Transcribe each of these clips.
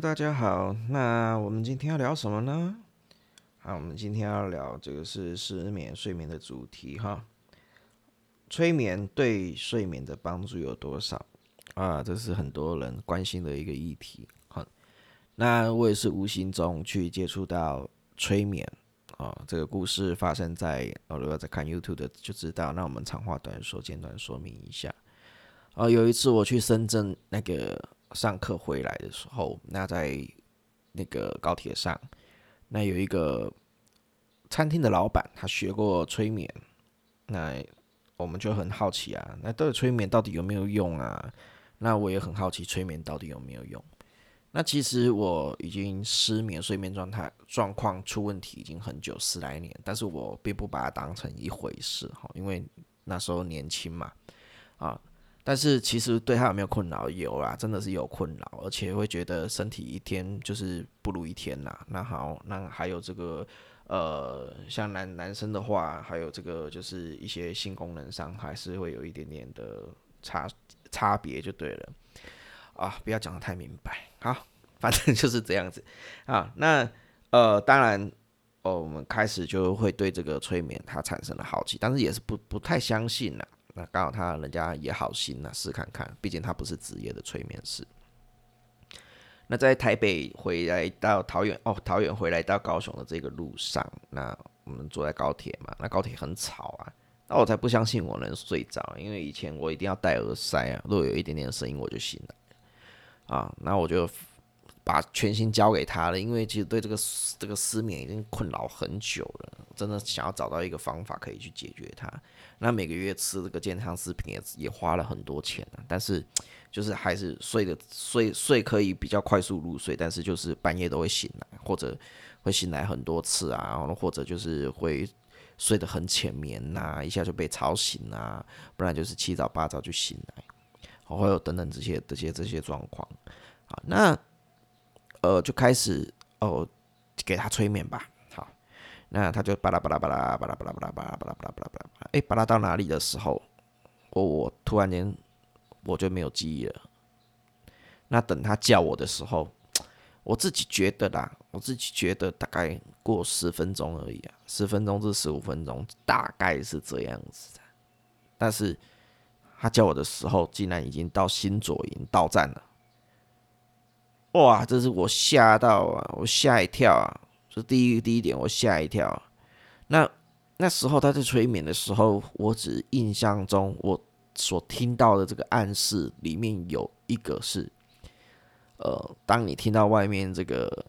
大家好。那我们今天要聊什么呢？好，我们今天要聊这个是失眠睡眠的主题哈。催眠对睡眠的帮助有多少啊？这是很多人关心的一个议题。好，那我也是无形中去接触到催眠啊。这个故事发生在哦，如果在看 YouTube 的就知道。那我们长话短说，简短说明一下。啊，有一次我去深圳那个上课回来的时候，那在那个高铁上。那有一个餐厅的老板，他学过催眠，那我们就很好奇啊，那到底催眠到底有没有用啊？那我也很好奇催眠到底有没有用。那其实我已经失眠、睡眠状态状况出问题已经很久十来年，但是我并不把它当成一回事哈，因为那时候年轻嘛，啊。但是其实对他有没有困扰？有啊，真的是有困扰，而且会觉得身体一天就是不如一天呐。那好，那还有这个呃，像男男生的话，还有这个就是一些性功能上还是会有一点点的差差别，就对了啊。不要讲的太明白，好，反正就是这样子啊。那呃，当然哦，我们开始就会对这个催眠它产生了好奇，但是也是不不太相信了。那刚好他人家也好心呐，试看看，毕竟他不是职业的催眠师。那在台北回来到桃园哦，桃园回来到高雄的这个路上，那我们坐在高铁嘛，那高铁很吵啊，那我才不相信我能睡着，因为以前我一定要戴耳塞啊，如果有一点点声音我就醒了啊，那我就。把全心交给他了，因为其实对这个这个失眠已经困扰很久了，真的想要找到一个方法可以去解决它。那每个月吃这个健康食品也也花了很多钱啊，但是就是还是睡的睡睡可以比较快速入睡，但是就是半夜都会醒来，或者会醒来很多次啊，然后或者就是会睡得很浅眠呐，一下就被吵醒啊，不然就是七早八早就醒来，会有等等这些这些这些状况啊，那。呃，就开始哦，给他催眠吧。好，那他就巴拉巴拉巴拉巴拉巴拉巴拉巴拉巴拉巴拉巴拉巴拉，哎，巴拉到哪里的时候，我我突然间我就没有记忆了。那等他叫我的时候，我自己觉得啦，我自己觉得大概过十分钟而已啊，十分钟至十五分钟，大概是这样子的。但是他叫我的时候，竟然已经到新左营到站了。哇！这是我吓到啊，我吓一跳啊！这第一第一点，我吓一跳。那那时候他在催眠的时候，我只印象中我所听到的这个暗示里面有一个是，呃，当你听到外面这个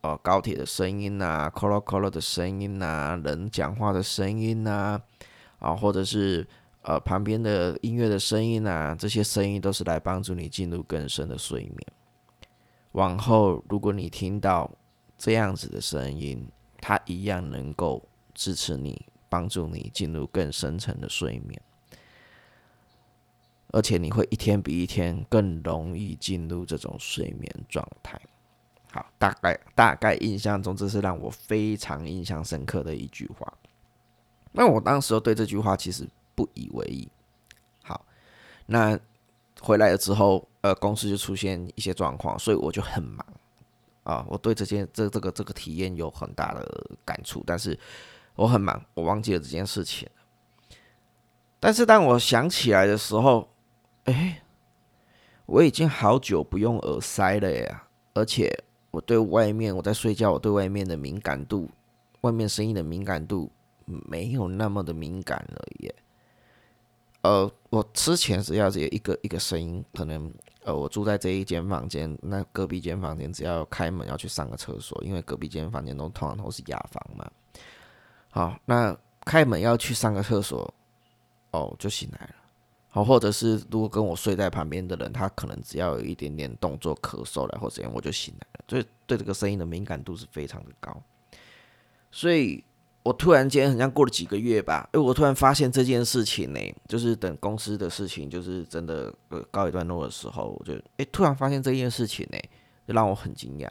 呃高铁的声音呐，call call 的声音呐，人讲话的声音呐，啊，或者是呃旁边的音乐的声音呐，这些声音都是来帮助你进入更深的睡眠。往后，如果你听到这样子的声音，它一样能够支持你，帮助你进入更深层的睡眠，而且你会一天比一天更容易进入这种睡眠状态。好，大概大概印象中，这是让我非常印象深刻的一句话。那我当时对这句话其实不以为意。好，那回来了之后。呃，公司就出现一些状况，所以我就很忙啊。我对这件这这个这个体验有很大的感触，但是我很忙，我忘记了这件事情。但是当我想起来的时候，哎，我已经好久不用耳塞了呀，而且我对外面我在睡觉，我对外面的敏感度，外面声音的敏感度没有那么的敏感了耶。呃，我之前只要是有一个一个声音，可能。呃，我住在这一间房间，那隔壁间房间只要开门要去上个厕所，因为隔壁间房间都通常都是雅房嘛。好，那开门要去上个厕所，哦，就醒来了。好，或者是如果跟我睡在旁边的人，他可能只要有一点点动作咳嗽了或怎样，我就醒来了。所以对这个声音的敏感度是非常的高，所以。我突然间，好像过了几个月吧，哎，我突然发现这件事情呢，就是等公司的事情就是真的呃告一段落的时候，我就哎突然发现这件事情呢，就让我很惊讶。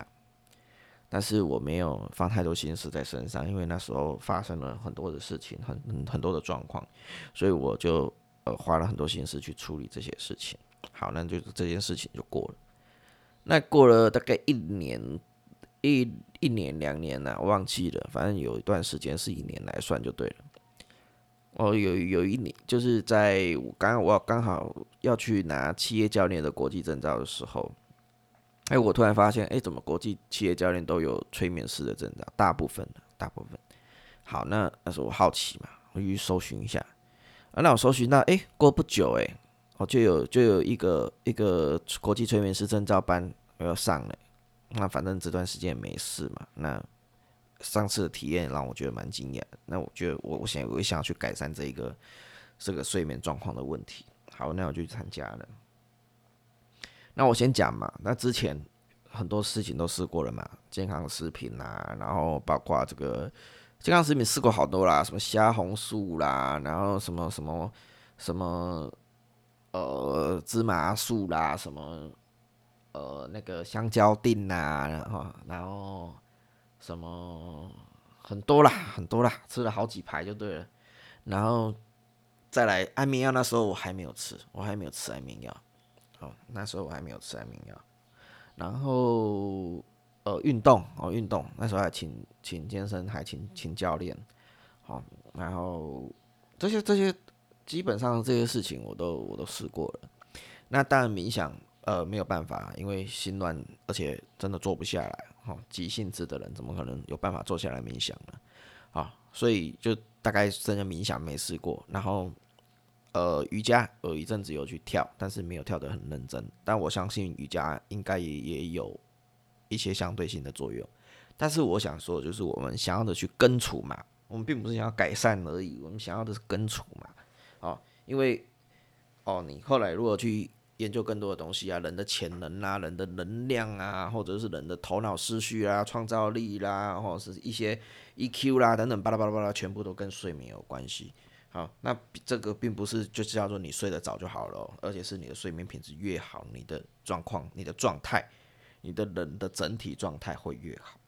但是我没有放太多心思在身上，因为那时候发生了很多的事情，很很多的状况，所以我就呃花了很多心思去处理这些事情。好，那就这件事情就过了。那过了大概一年一一年两年呢，忘记了，反正有一段时间是一年来算就对了。哦，有有一年，就是在我刚我刚好要去拿企业教练的国际证照的时候，哎，我突然发现，哎，怎么国际企业教练都有催眠师的证照？大部分的，大部分。好，那那时候我好奇嘛，我去搜寻一下。啊，那我搜寻到，哎，过不久，哎，我就有就有一个一个国际催眠师证照班我要上了。那反正这段时间也没事嘛，那。上次的体验让我觉得蛮惊讶，那我觉得我我想我也想要去改善这一个这个睡眠状况的问题。好，那我就去参加了。那我先讲嘛，那之前很多事情都试过了嘛，健康食品啦，然后包括这个健康食品试过好多啦，什么虾红素啦，然后什么什么什么呃芝麻素啦，什么呃那个香蕉锭啦，然后然后。什么很多啦，很多啦，吃了好几排就对了。然后再来安眠药，那时候我还没有吃，我还没有吃安眠药。哦，那时候我还没有吃安眠药。然后呃，运动哦，运动，那时候还请请健身，还请请教练。好，然后这些这些基本上这些事情我都我都试过了。那当然冥想呃没有办法，因为心乱，而且真的坐不下来。哦，急性子的人怎么可能有办法坐下来冥想呢？啊，所以就大概真的冥想没试过。然后，呃，瑜伽有一阵子有去跳，但是没有跳得很认真。但我相信瑜伽应该也也有一些相对性的作用。但是我想说，就是我们想要的去根除嘛，我们并不是想要改善而已，我们想要的是根除嘛。哦，因为哦，你后来如果去。研究更多的东西啊，人的潜能啊，人的能量啊，或者是人的头脑思绪啊，创造力啦，或者是一些 EQ 啦等等，巴拉巴拉巴拉，全部都跟睡眠有关系。好，那这个并不是就叫做你睡得早就好了，而且是你的睡眠品质越好，你的状况、你的状态、你的人的整体状态会越好。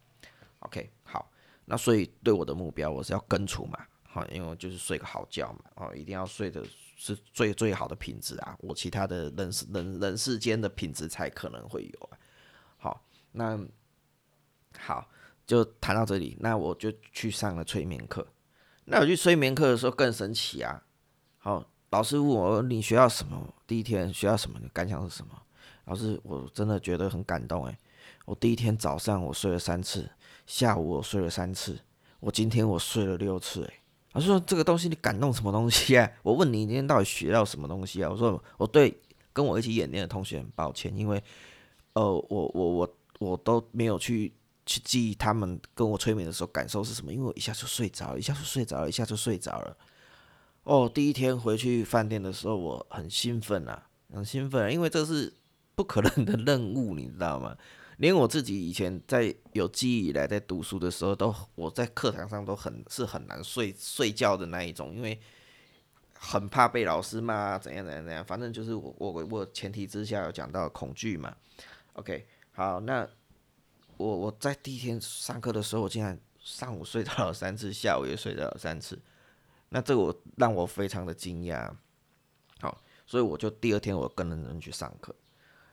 OK，好，那所以对我的目标，我是要根除嘛，好，因为就是睡个好觉嘛，哦，一定要睡得。是最最好的品质啊！我其他的人人人世间的品质才可能会有啊。好，那好，就谈到这里。那我就去上了催眠课。那我去催眠课的时候更神奇啊！好，老师问我你学到什么？第一天学到什么？你感想是什么？老师，我真的觉得很感动诶。我第一天早上我睡了三次，下午我睡了三次，我今天我睡了六次诶。他说：“这个东西你感动什么东西啊？” 我问你今天到底学到什么东西啊？我说：“我对跟我一起演练的同学很抱歉，因为呃，我我我我都没有去去记忆他们跟我催眠的时候感受是什么，因为我一下就睡着了，一下就睡着了，一下就睡着了。哦，第一天回去饭店的时候，我很兴奋啊，很兴奋，因为这是不可能的任务，你知道吗？”连我自己以前在有记忆以来，在读书的时候，都我在课堂上都很是很难睡睡觉的那一种，因为很怕被老师骂，怎样怎样怎样，反正就是我我我前提之下有讲到恐惧嘛。OK，好，那我我在第一天上课的时候，我竟然上午睡着了三次，下午也睡着了三次，那这我让我非常的惊讶。好，所以我就第二天我跟着人去上课。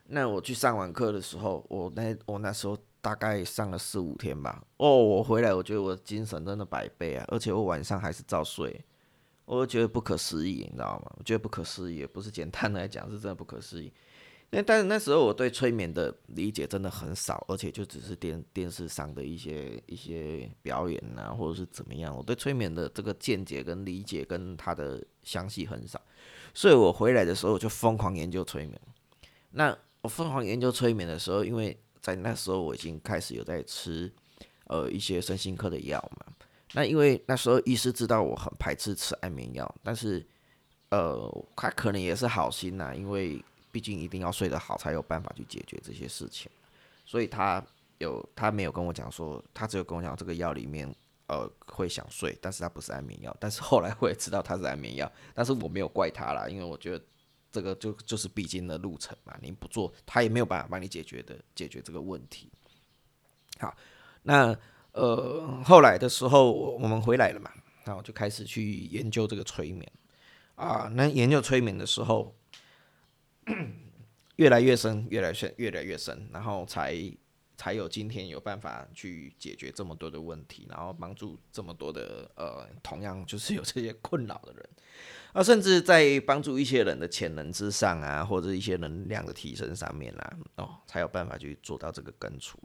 那我去上完课的时候，我那我那时候大概上了四五天吧。哦，我回来，我觉得我精神真的百倍啊，而且我晚上还是照睡，我觉得不可思议，你知道吗？我觉得不可思议，也不是简单来讲，是真的不可思议。那但是那时候我对催眠的理解真的很少，而且就只是电电视上的一些一些表演啊，或者是怎么样，我对催眠的这个见解跟理解跟它的详细很少，所以我回来的时候我就疯狂研究催眠。那我疯狂研究催眠的时候，因为在那时候我已经开始有在吃呃一些身心科的药嘛。那因为那时候医师知道我很排斥吃安眠药，但是呃他可能也是好心呐，因为毕竟一定要睡得好才有办法去解决这些事情，所以他有他没有跟我讲说，他只有跟我讲这个药里面呃会想睡，但是他不是安眠药。但是后来我也知道他是安眠药，但是我没有怪他啦，因为我觉得。这个就就是必经的路程嘛，你不做，他也没有办法帮你解决的，解决这个问题。好，那呃后来的时候，我们回来了嘛，然后就开始去研究这个催眠啊。那研究催眠的时候，越来越深，越来越越来越深，然后才才有今天有办法去解决这么多的问题，然后帮助这么多的呃，同样就是有这些困扰的人，啊，甚至在帮助一些人的潜能之上啊，或者一些能量的提升上面啦，哦，才有办法去做到这个根除，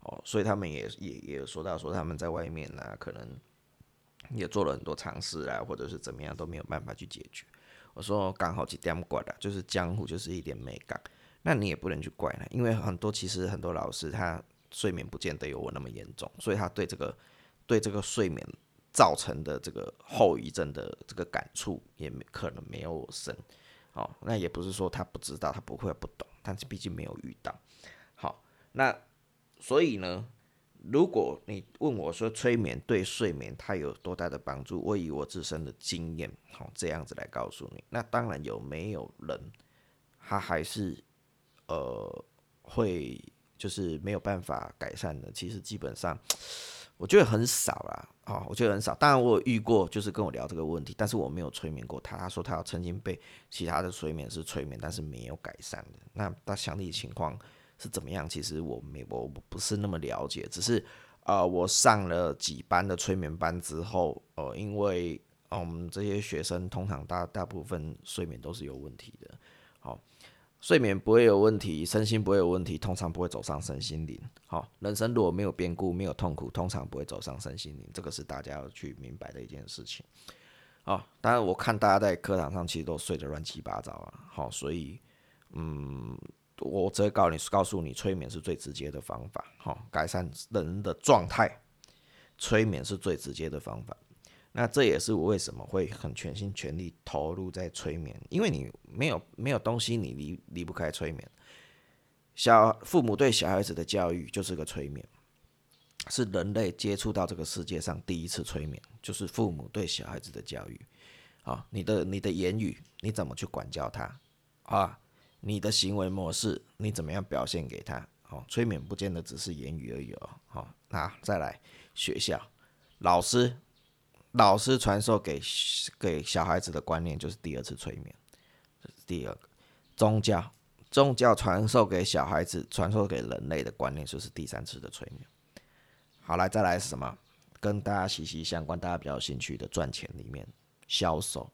哦，所以他们也也也有说到说他们在外面呢，可能也做了很多尝试啊，或者是怎么样都没有办法去解决。我说刚好几点过的，就是江湖就是一点美感，那你也不能去怪他，因为很多其实很多老师他睡眠不见得有我那么严重，所以他对这个对这个睡眠造成的这个后遗症的这个感触也没可能没有我深，哦，那也不是说他不知道，他不会不懂，但是毕竟没有遇到，好，那所以呢？如果你问我说催眠对睡眠它有多大的帮助，我以我自身的经验，好这样子来告诉你。那当然有没有人，他还是呃会就是没有办法改善的？其实基本上 我觉得很少啦，啊，我觉得很少。当然我有遇过，就是跟我聊这个问题，但是我没有催眠过他。他说他曾经被其他的催眠师催眠，但是没有改善的。那他详细情况。是怎么样？其实我没我不是那么了解，只是呃，我上了几班的催眠班之后，呃，因为我嗯，这些学生通常大大部分睡眠都是有问题的，好，睡眠不会有问题，身心不会有问题，通常不会走上身心灵。好，人生如果没有变故，没有痛苦，通常不会走上身心灵，这个是大家要去明白的一件事情。好，当然我看大家在课堂上其实都睡得乱七八糟啊，好，所以嗯。我只会告诉你，告诉你，催眠是最直接的方法，好，改善人的状态，催眠是最直接的方法。那这也是我为什么会很全心全力投入在催眠，因为你没有没有东西，你离离不开催眠。小父母对小孩子的教育就是个催眠，是人类接触到这个世界上第一次催眠，就是父母对小孩子的教育。啊，你的你的言语，你怎么去管教他啊？你的行为模式，你怎么样表现给他？好，催眠不见得只是言语而已哦。好，那再来学校，老师，老师传授给给小孩子的观念就是第二次催眠，这是第二个。宗教，宗教传授给小孩子、传授给人类的观念就是第三次的催眠。好，来再来是什么？跟大家息息相关，大家比较有兴趣的赚钱里面，销售。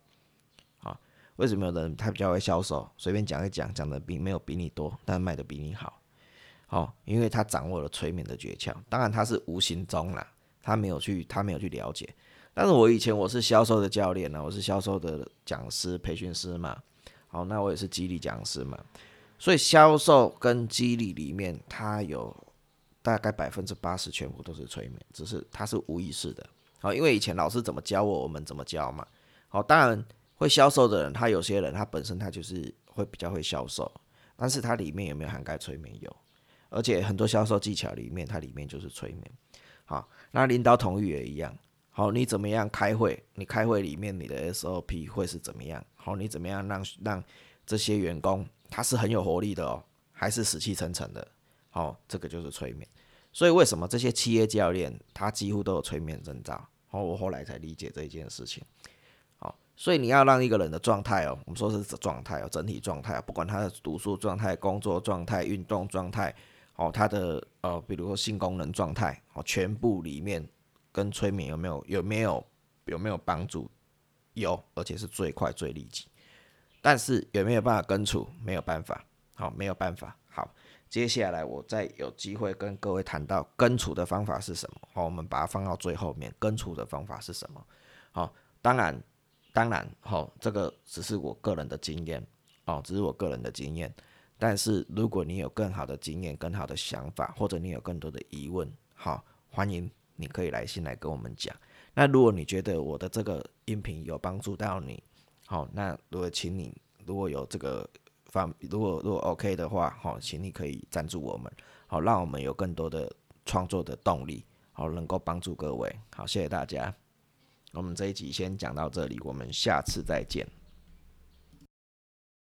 啊为什么有人他比较会销售？随便讲一讲，讲的比没有比你多，但卖的比你好。好，因为他掌握了催眠的诀窍。当然他是无形中啦，他没有去，他没有去了解。但是我以前我是销售的教练呢，我是销售的讲师、培训师嘛。好，那我也是激励讲师嘛。所以销售跟激励里面，它有大概百分之八十全部都是催眠，只是它是无意识的。好，因为以前老师怎么教我，我们怎么教嘛。好，当然。会销售的人，他有些人他本身他就是会比较会销售，但是他里面有没有涵盖催眠？有，而且很多销售技巧里面，它里面就是催眠。好，那领导统御也一样。好，你怎么样开会？你开会里面你的 SOP 会是怎么样？好，你怎么样让让这些员工他是很有活力的哦，还是死气沉沉的？好，这个就是催眠。所以为什么这些企业教练他几乎都有催眠证照？好，我后来才理解这一件事情。好所以你要让一个人的状态哦，我们说是状态哦，整体状态，不管他的读书状态、工作状态、运动状态，哦，他的呃，比如说性功能状态，哦，全部里面跟催眠有没有有没有有没有帮助？有，而且是最快最立即。但是有没有办法根除？没有办法，好，没有办法。好，接下来我再有机会跟各位谈到根除的方法是什么？好，我们把它放到最后面，根除的方法是什么？好，当然。当然，好，这个只是我个人的经验，哦，只是我个人的经验。但是如果你有更好的经验、更好的想法，或者你有更多的疑问，好，欢迎你可以来信来跟我们讲。那如果你觉得我的这个音频有帮助到你，好，那如果请你如果有这个方，如果如果 OK 的话，好，请你可以赞助我们，好，让我们有更多的创作的动力，好，能够帮助各位。好，谢谢大家。我们这一集先讲到这里，我们下次再见。